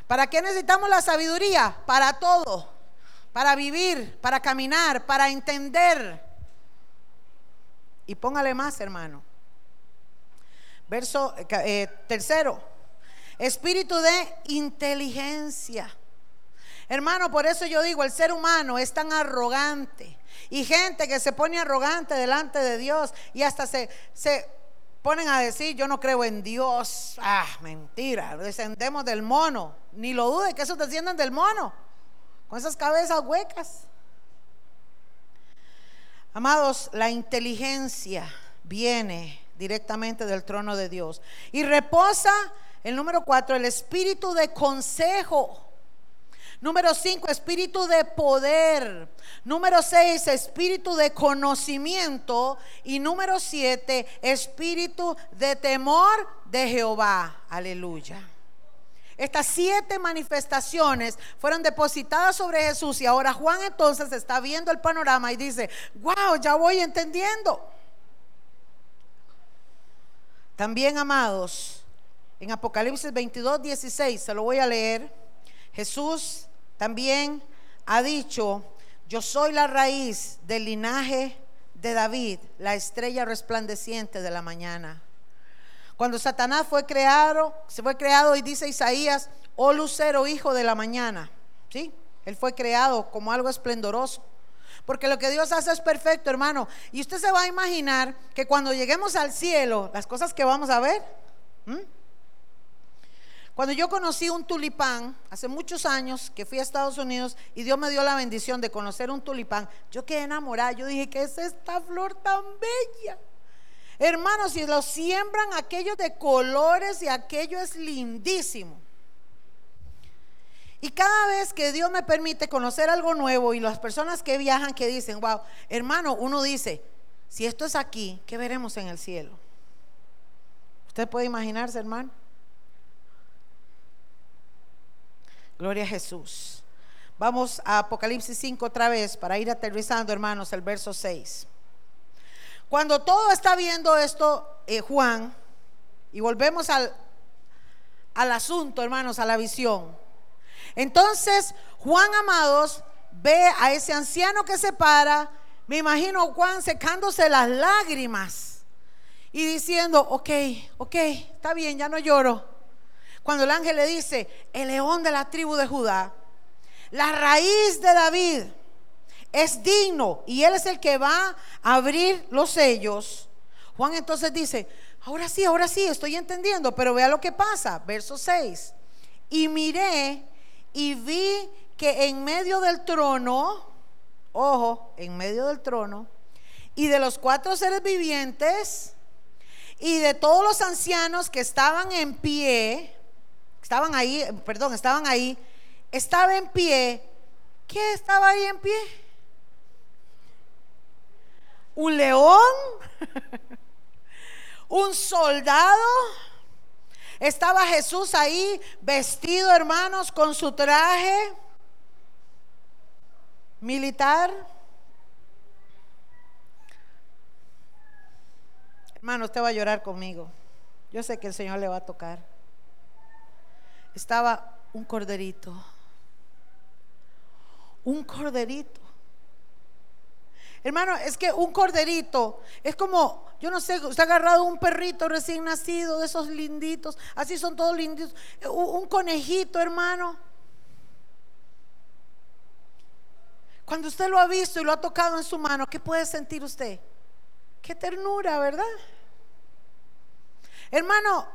¿Para qué necesitamos la sabiduría? Para todo para vivir, para caminar, para entender. Y póngale más, hermano. Verso eh, tercero, espíritu de inteligencia. Hermano, por eso yo digo, el ser humano es tan arrogante. Y gente que se pone arrogante delante de Dios y hasta se, se ponen a decir, yo no creo en Dios. Ah, mentira, descendemos del mono. Ni lo dude que eso desciendan del mono con esas cabezas huecas. Amados, la inteligencia viene directamente del trono de Dios y reposa, el número cuatro, el espíritu de consejo. Número cinco, espíritu de poder. Número seis, espíritu de conocimiento. Y número siete, espíritu de temor de Jehová. Aleluya. Estas siete manifestaciones fueron depositadas sobre Jesús y ahora Juan entonces está viendo el panorama y dice, wow, ya voy entendiendo. También, amados, en Apocalipsis 22, 16, se lo voy a leer, Jesús también ha dicho, yo soy la raíz del linaje de David, la estrella resplandeciente de la mañana. Cuando Satanás fue creado, se fue creado y dice Isaías, oh lucero, hijo de la mañana. ¿Sí? Él fue creado como algo esplendoroso. Porque lo que Dios hace es perfecto, hermano. Y usted se va a imaginar que cuando lleguemos al cielo, las cosas que vamos a ver. Cuando yo conocí un tulipán, hace muchos años que fui a Estados Unidos y Dios me dio la bendición de conocer un tulipán, yo quedé enamorada. Yo dije, ¿qué es esta flor tan bella? Hermanos, si lo siembran aquello de colores y aquello es lindísimo. Y cada vez que Dios me permite conocer algo nuevo y las personas que viajan que dicen, wow, hermano, uno dice, si esto es aquí, ¿qué veremos en el cielo? ¿Usted puede imaginarse, hermano? Gloria a Jesús. Vamos a Apocalipsis 5 otra vez para ir aterrizando, hermanos, el verso 6. Cuando todo está viendo esto, eh, Juan, y volvemos al, al asunto, hermanos, a la visión. Entonces, Juan, amados, ve a ese anciano que se para, me imagino Juan secándose las lágrimas y diciendo, ok, ok, está bien, ya no lloro. Cuando el ángel le dice, el león de la tribu de Judá, la raíz de David, es digno y Él es el que va a abrir los sellos. Juan entonces dice, ahora sí, ahora sí, estoy entendiendo, pero vea lo que pasa, verso 6. Y miré y vi que en medio del trono, ojo, en medio del trono, y de los cuatro seres vivientes, y de todos los ancianos que estaban en pie, estaban ahí, perdón, estaban ahí, estaba en pie. ¿Qué estaba ahí en pie? Un león, un soldado. Estaba Jesús ahí vestido, hermanos, con su traje militar. Hermano, usted va a llorar conmigo. Yo sé que el Señor le va a tocar. Estaba un corderito. Un corderito. Hermano, es que un corderito es como, yo no sé, usted ha agarrado un perrito recién nacido, de esos linditos, así son todos linditos. Un conejito, hermano. Cuando usted lo ha visto y lo ha tocado en su mano, ¿qué puede sentir usted? Qué ternura, ¿verdad? Hermano,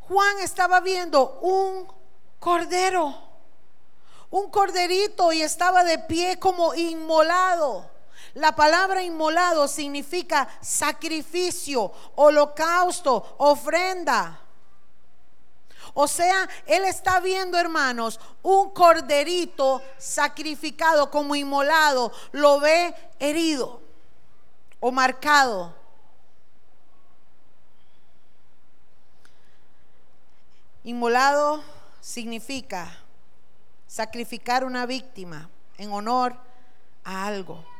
Juan estaba viendo un cordero un corderito y estaba de pie como inmolado. La palabra inmolado significa sacrificio, holocausto, ofrenda. O sea, él está viendo, hermanos, un corderito sacrificado como inmolado, lo ve herido o marcado. Inmolado significa sacrificar una víctima en honor a algo.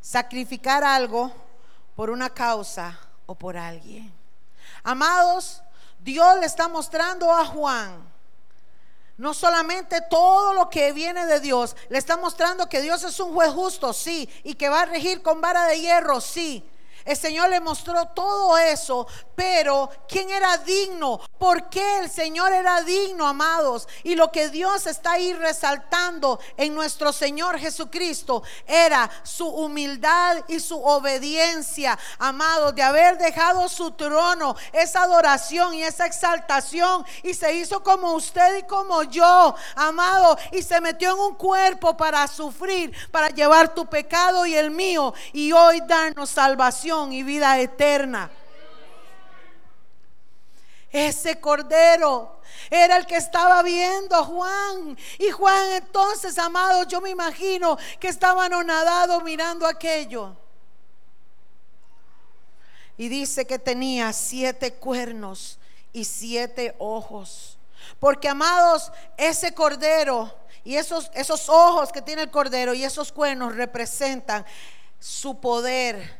Sacrificar algo por una causa o por alguien. Amados, Dios le está mostrando a Juan no solamente todo lo que viene de Dios, le está mostrando que Dios es un juez justo, sí, y que va a regir con vara de hierro, sí. El Señor le mostró todo eso, pero ¿quién era digno? ¿Por qué el Señor era digno, amados? Y lo que Dios está ahí resaltando en nuestro Señor Jesucristo era su humildad y su obediencia, amados, de haber dejado su trono, esa adoración y esa exaltación, y se hizo como usted y como yo, amado, y se metió en un cuerpo para sufrir, para llevar tu pecado y el mío, y hoy darnos salvación y vida eterna. Ese cordero era el que estaba viendo a Juan. Y Juan entonces, amado, yo me imagino que estaba anonadado mirando aquello. Y dice que tenía siete cuernos y siete ojos. Porque, amados, ese cordero y esos, esos ojos que tiene el cordero y esos cuernos representan su poder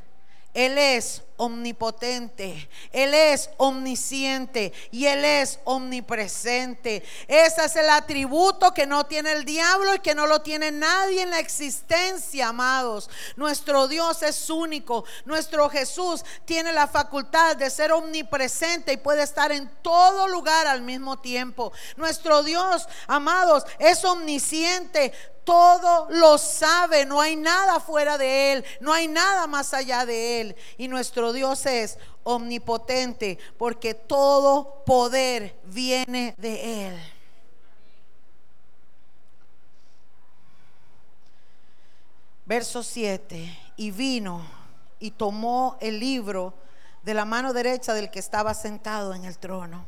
él es omnipotente, Él es omnisciente y Él es omnipresente. Ese es el atributo que no tiene el diablo y que no lo tiene nadie en la existencia, amados. Nuestro Dios es único, nuestro Jesús tiene la facultad de ser omnipresente y puede estar en todo lugar al mismo tiempo. Nuestro Dios, amados, es omnisciente todo lo sabe, no hay nada fuera de Él, no hay nada más allá de Él. Y nuestro Dios es omnipotente porque todo poder viene de Él. Verso 7, y vino y tomó el libro de la mano derecha del que estaba sentado en el trono.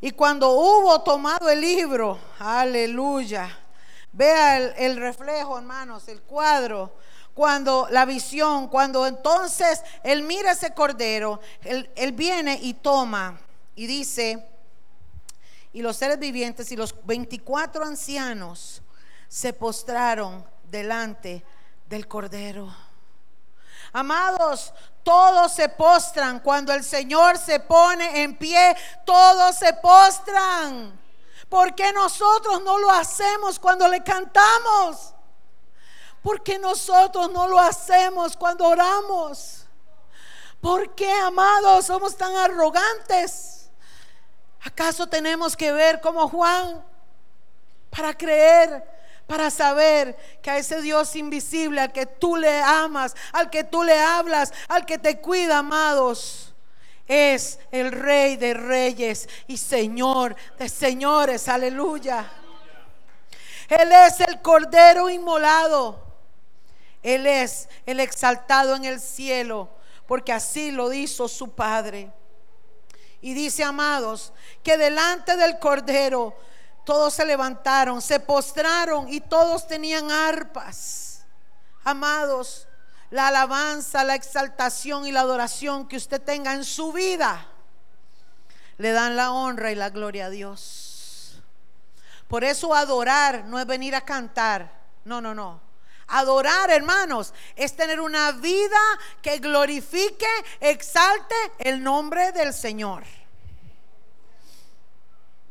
Y cuando hubo tomado el libro, aleluya, Vea el, reflejo, hermanos, el cuadro cuando la visión, cuando entonces él mira ese cordero, él, él, viene y toma y dice, y los seres vivientes y los 24 ancianos se postraron delante del cordero. Amados, todos se postran cuando el Señor se pone en pie, todos se postran. ¿Por qué nosotros no lo hacemos cuando le cantamos? ¿Por qué nosotros no lo hacemos cuando oramos? ¿Por qué, amados, somos tan arrogantes? ¿Acaso tenemos que ver como Juan para creer, para saber que a ese Dios invisible, al que tú le amas, al que tú le hablas, al que te cuida, amados? es el rey de reyes y señor de señores. Aleluya. Él es el cordero inmolado. Él es el exaltado en el cielo, porque así lo hizo su Padre. Y dice, amados, que delante del cordero todos se levantaron, se postraron y todos tenían arpas. Amados, la alabanza, la exaltación y la adoración que usted tenga en su vida, le dan la honra y la gloria a Dios. Por eso adorar no es venir a cantar. No, no, no. Adorar, hermanos, es tener una vida que glorifique, exalte el nombre del Señor.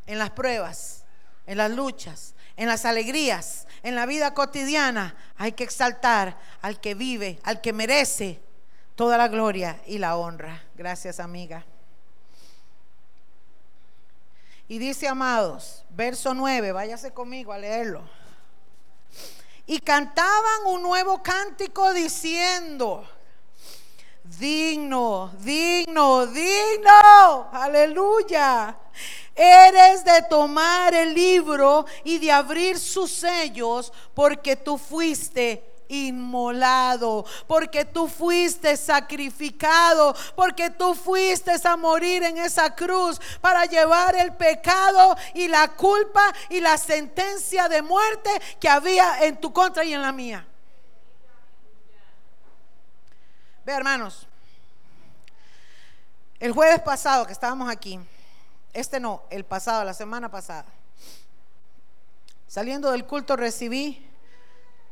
En las pruebas, en las luchas, en las alegrías, en la vida cotidiana, hay que exaltar al que vive, al que merece toda la gloria y la honra. Gracias, amiga. Y dice, amados, verso 9, váyase conmigo a leerlo. Y cantaban un nuevo cántico diciendo, digno, digno, digno. Aleluya. Eres de tomar el libro y de abrir sus sellos porque tú fuiste inmolado, porque tú fuiste sacrificado, porque tú fuiste a morir en esa cruz para llevar el pecado y la culpa y la sentencia de muerte que había en tu contra y en la mía. Ve hermanos, el jueves pasado que estábamos aquí, este no, el pasado, la semana pasada, saliendo del culto recibí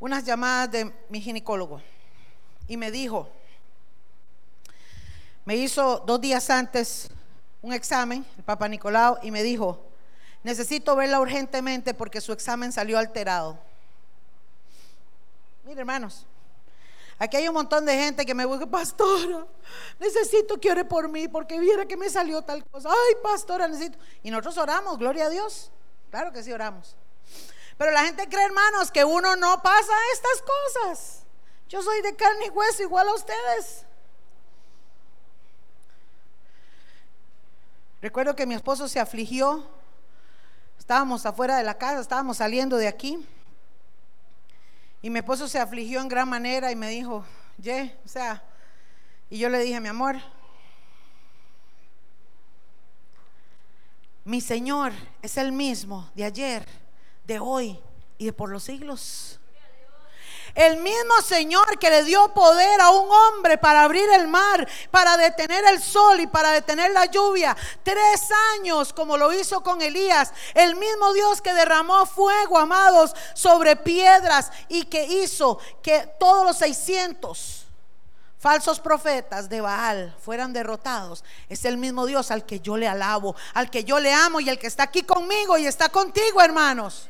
unas llamadas de mi ginecólogo y me dijo, me hizo dos días antes un examen, el Papa Nicolau, y me dijo, necesito verla urgentemente porque su examen salió alterado. Mire, hermanos, aquí hay un montón de gente que me dice, pastora, necesito que ore por mí porque viera que me salió tal cosa. Ay, pastora, necesito. Y nosotros oramos, gloria a Dios. Claro que sí oramos. Pero la gente cree, hermanos, que uno no pasa estas cosas. Yo soy de carne y hueso igual a ustedes. Recuerdo que mi esposo se afligió. Estábamos afuera de la casa, estábamos saliendo de aquí. Y mi esposo se afligió en gran manera y me dijo, ye, o sea, y yo le dije, mi amor, mi Señor es el mismo de ayer, de hoy y de por los siglos. El mismo Señor que le dio poder a un hombre para abrir el mar, para detener el sol y para detener la lluvia. Tres años como lo hizo con Elías. El mismo Dios que derramó fuego, amados, sobre piedras y que hizo que todos los 600 falsos profetas de Baal fueran derrotados. Es el mismo Dios al que yo le alabo, al que yo le amo y el que está aquí conmigo y está contigo, hermanos.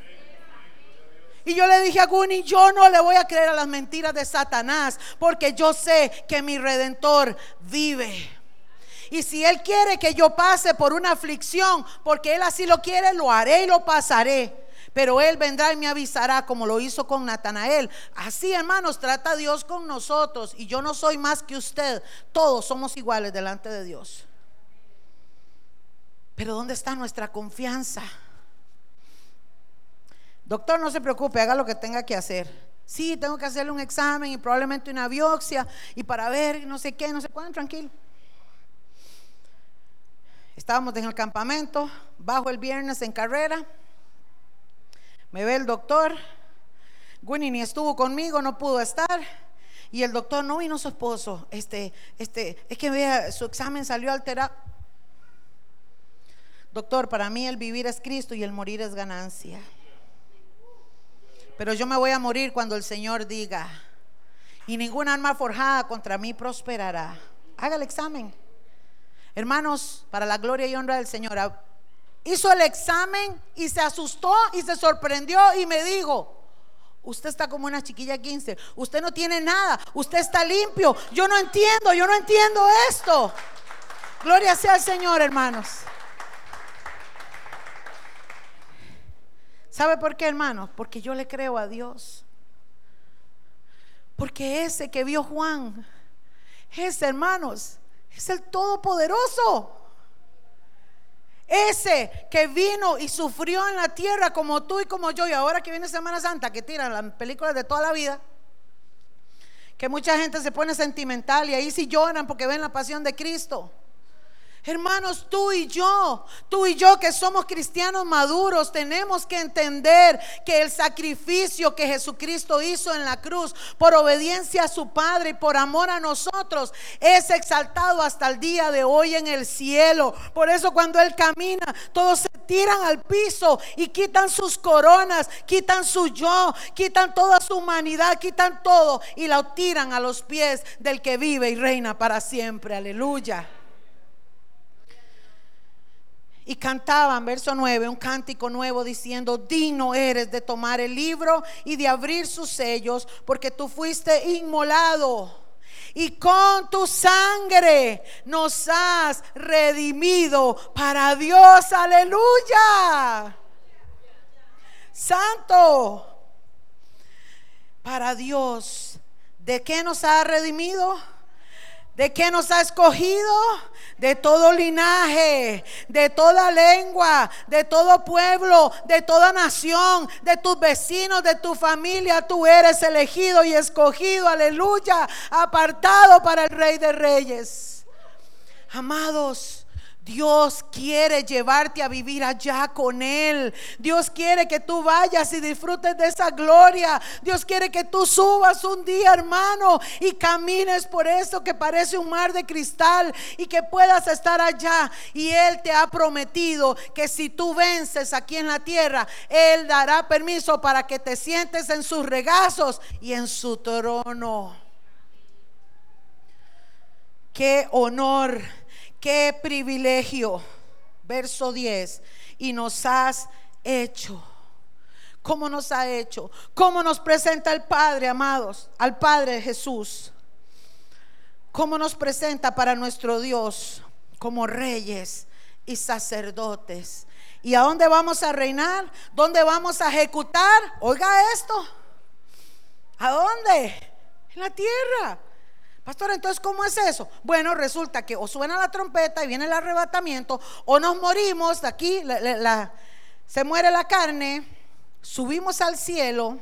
Y yo le dije a Guni, yo no le voy a creer a las mentiras de Satanás, porque yo sé que mi redentor vive. Y si Él quiere que yo pase por una aflicción, porque Él así lo quiere, lo haré y lo pasaré. Pero Él vendrá y me avisará como lo hizo con Natanael. Así, hermanos, trata Dios con nosotros. Y yo no soy más que usted. Todos somos iguales delante de Dios. Pero ¿dónde está nuestra confianza? Doctor, no se preocupe, haga lo que tenga que hacer. Sí, tengo que hacerle un examen y probablemente una biopsia y para ver no sé qué, no sé cuándo, tranquilo. Estábamos en el campamento, bajo el viernes en carrera. Me ve el doctor. Winnie ni estuvo conmigo, no pudo estar. Y el doctor no vino su esposo. Este, este, es que vea, su examen salió alterado. Doctor, para mí el vivir es Cristo y el morir es ganancia. Pero yo me voy a morir cuando el Señor diga, y ninguna arma forjada contra mí prosperará. Haga el examen. Hermanos, para la gloria y honra del Señor, hizo el examen y se asustó y se sorprendió y me dijo, usted está como una chiquilla 15, usted no tiene nada, usted está limpio, yo no entiendo, yo no entiendo esto. Gloria sea al Señor, hermanos. ¿Sabe por qué, hermanos? Porque yo le creo a Dios. Porque ese que vio Juan, ese, hermanos, es el Todopoderoso. Ese que vino y sufrió en la tierra como tú y como yo, y ahora que viene Semana Santa, que tiran las películas de toda la vida, que mucha gente se pone sentimental y ahí sí lloran porque ven la pasión de Cristo. Hermanos, tú y yo, tú y yo que somos cristianos maduros, tenemos que entender que el sacrificio que Jesucristo hizo en la cruz por obediencia a su Padre y por amor a nosotros es exaltado hasta el día de hoy en el cielo. Por eso cuando Él camina, todos se tiran al piso y quitan sus coronas, quitan su yo, quitan toda su humanidad, quitan todo y lo tiran a los pies del que vive y reina para siempre. Aleluya y cantaban, verso 9, un cántico nuevo diciendo, digno eres de tomar el libro y de abrir sus sellos, porque tú fuiste inmolado. Y con tu sangre nos has redimido para Dios, aleluya. Santo, para Dios. ¿De qué nos ha redimido? ¿De qué nos ha escogido? De todo linaje, de toda lengua, de todo pueblo, de toda nación, de tus vecinos, de tu familia. Tú eres elegido y escogido, aleluya, apartado para el Rey de Reyes. Amados, Dios quiere llevarte a vivir allá con Él. Dios quiere que tú vayas y disfrutes de esa gloria. Dios quiere que tú subas un día, hermano, y camines por eso que parece un mar de cristal y que puedas estar allá. Y Él te ha prometido que si tú vences aquí en la tierra, Él dará permiso para que te sientes en sus regazos y en su trono. Qué honor Qué privilegio. Verso 10. Y nos has hecho. ¿Cómo nos ha hecho? ¿Cómo nos presenta el Padre, amados? Al Padre Jesús. ¿Cómo nos presenta para nuestro Dios como reyes y sacerdotes? ¿Y a dónde vamos a reinar? ¿Dónde vamos a ejecutar? Oiga esto. ¿A dónde? En la tierra. Pastor, entonces, ¿cómo es eso? Bueno, resulta que o suena la trompeta y viene el arrebatamiento, o nos morimos, aquí se muere la carne, subimos al cielo,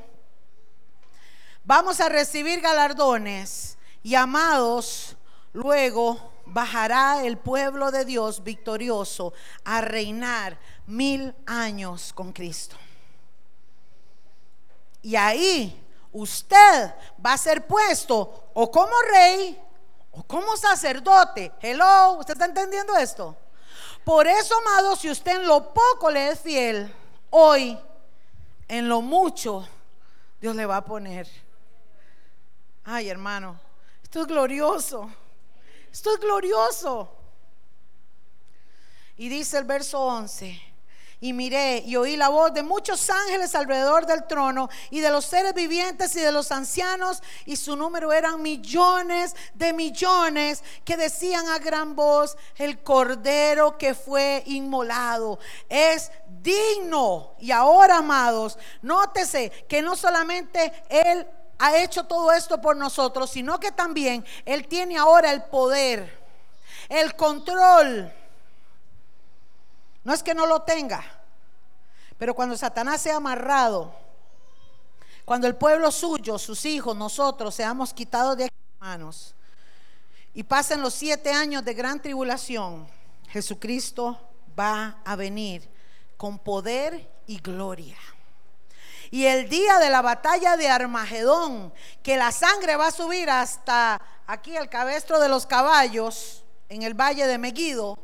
vamos a recibir galardones y amados, luego bajará el pueblo de Dios victorioso a reinar mil años con Cristo. Y ahí usted va a ser puesto o como rey o como sacerdote. Hello, ¿usted está entendiendo esto? Por eso, amado, si usted en lo poco le es fiel, hoy en lo mucho Dios le va a poner. Ay, hermano, esto es glorioso. Esto es glorioso. Y dice el verso 11 y miré y oí la voz de muchos ángeles alrededor del trono y de los seres vivientes y de los ancianos y su número eran millones de millones que decían a gran voz el cordero que fue inmolado es digno y ahora amados nótese que no solamente él ha hecho todo esto por nosotros sino que también él tiene ahora el poder el control no es que no lo tenga, pero cuando Satanás sea amarrado, cuando el pueblo suyo, sus hijos, nosotros seamos quitados de manos y pasen los siete años de gran tribulación, Jesucristo va a venir con poder y gloria. Y el día de la batalla de Armagedón, que la sangre va a subir hasta aquí el cabestro de los caballos, en el valle de Megiddo,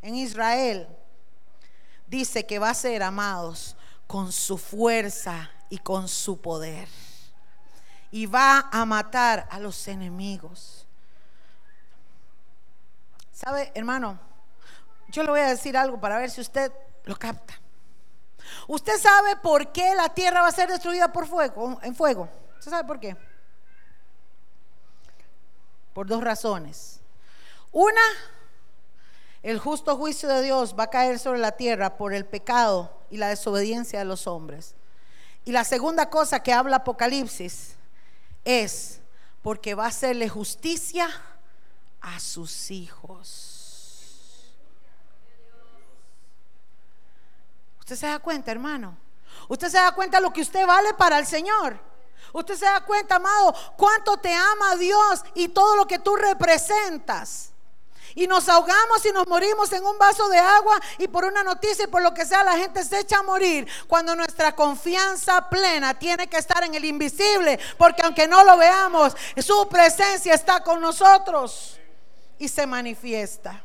en Israel dice que va a ser amados con su fuerza y con su poder. Y va a matar a los enemigos. ¿Sabe, hermano? Yo le voy a decir algo para ver si usted lo capta. ¿Usted sabe por qué la tierra va a ser destruida por fuego, en fuego? ¿Usted sabe por qué? Por dos razones. Una, el justo juicio de Dios va a caer sobre la tierra por el pecado y la desobediencia de los hombres. Y la segunda cosa que habla Apocalipsis es porque va a hacerle justicia a sus hijos. ¿Usted se da cuenta, hermano? ¿Usted se da cuenta lo que usted vale para el Señor? ¿Usted se da cuenta, amado, cuánto te ama Dios y todo lo que tú representas? Y nos ahogamos y nos morimos en un vaso de agua y por una noticia y por lo que sea la gente se echa a morir cuando nuestra confianza plena tiene que estar en el invisible porque aunque no lo veamos su presencia está con nosotros y se manifiesta.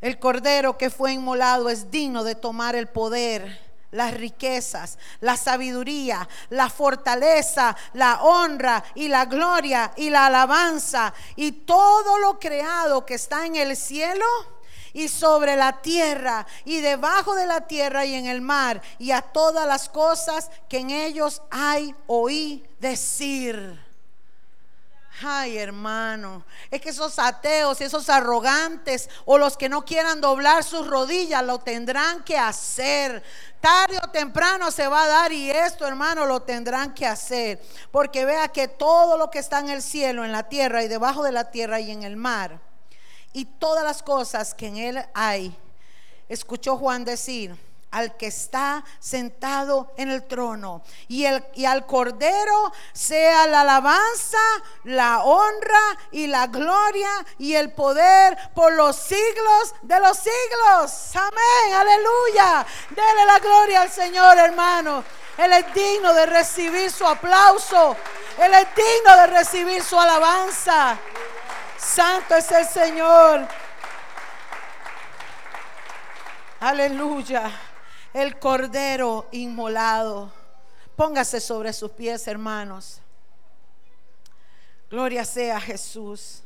El cordero que fue inmolado es digno de tomar el poder las riquezas, la sabiduría, la fortaleza, la honra y la gloria y la alabanza y todo lo creado que está en el cielo y sobre la tierra y debajo de la tierra y en el mar y a todas las cosas que en ellos hay oí decir. Ay, hermano, es que esos ateos, esos arrogantes o los que no quieran doblar sus rodillas lo tendrán que hacer. Tarde o temprano se va a dar y esto, hermano, lo tendrán que hacer. Porque vea que todo lo que está en el cielo, en la tierra y debajo de la tierra y en el mar, y todas las cosas que en él hay, escuchó Juan decir, al que está sentado en el trono y, el, y al Cordero sea la alabanza, la honra y la gloria y el poder por los siglos de los siglos. Amén, aleluya. Dele la gloria al Señor, hermano. Él es digno de recibir su aplauso. Él es digno de recibir su alabanza. Santo es el Señor. Aleluya el cordero inmolado. Póngase sobre sus pies, hermanos. Gloria sea Jesús.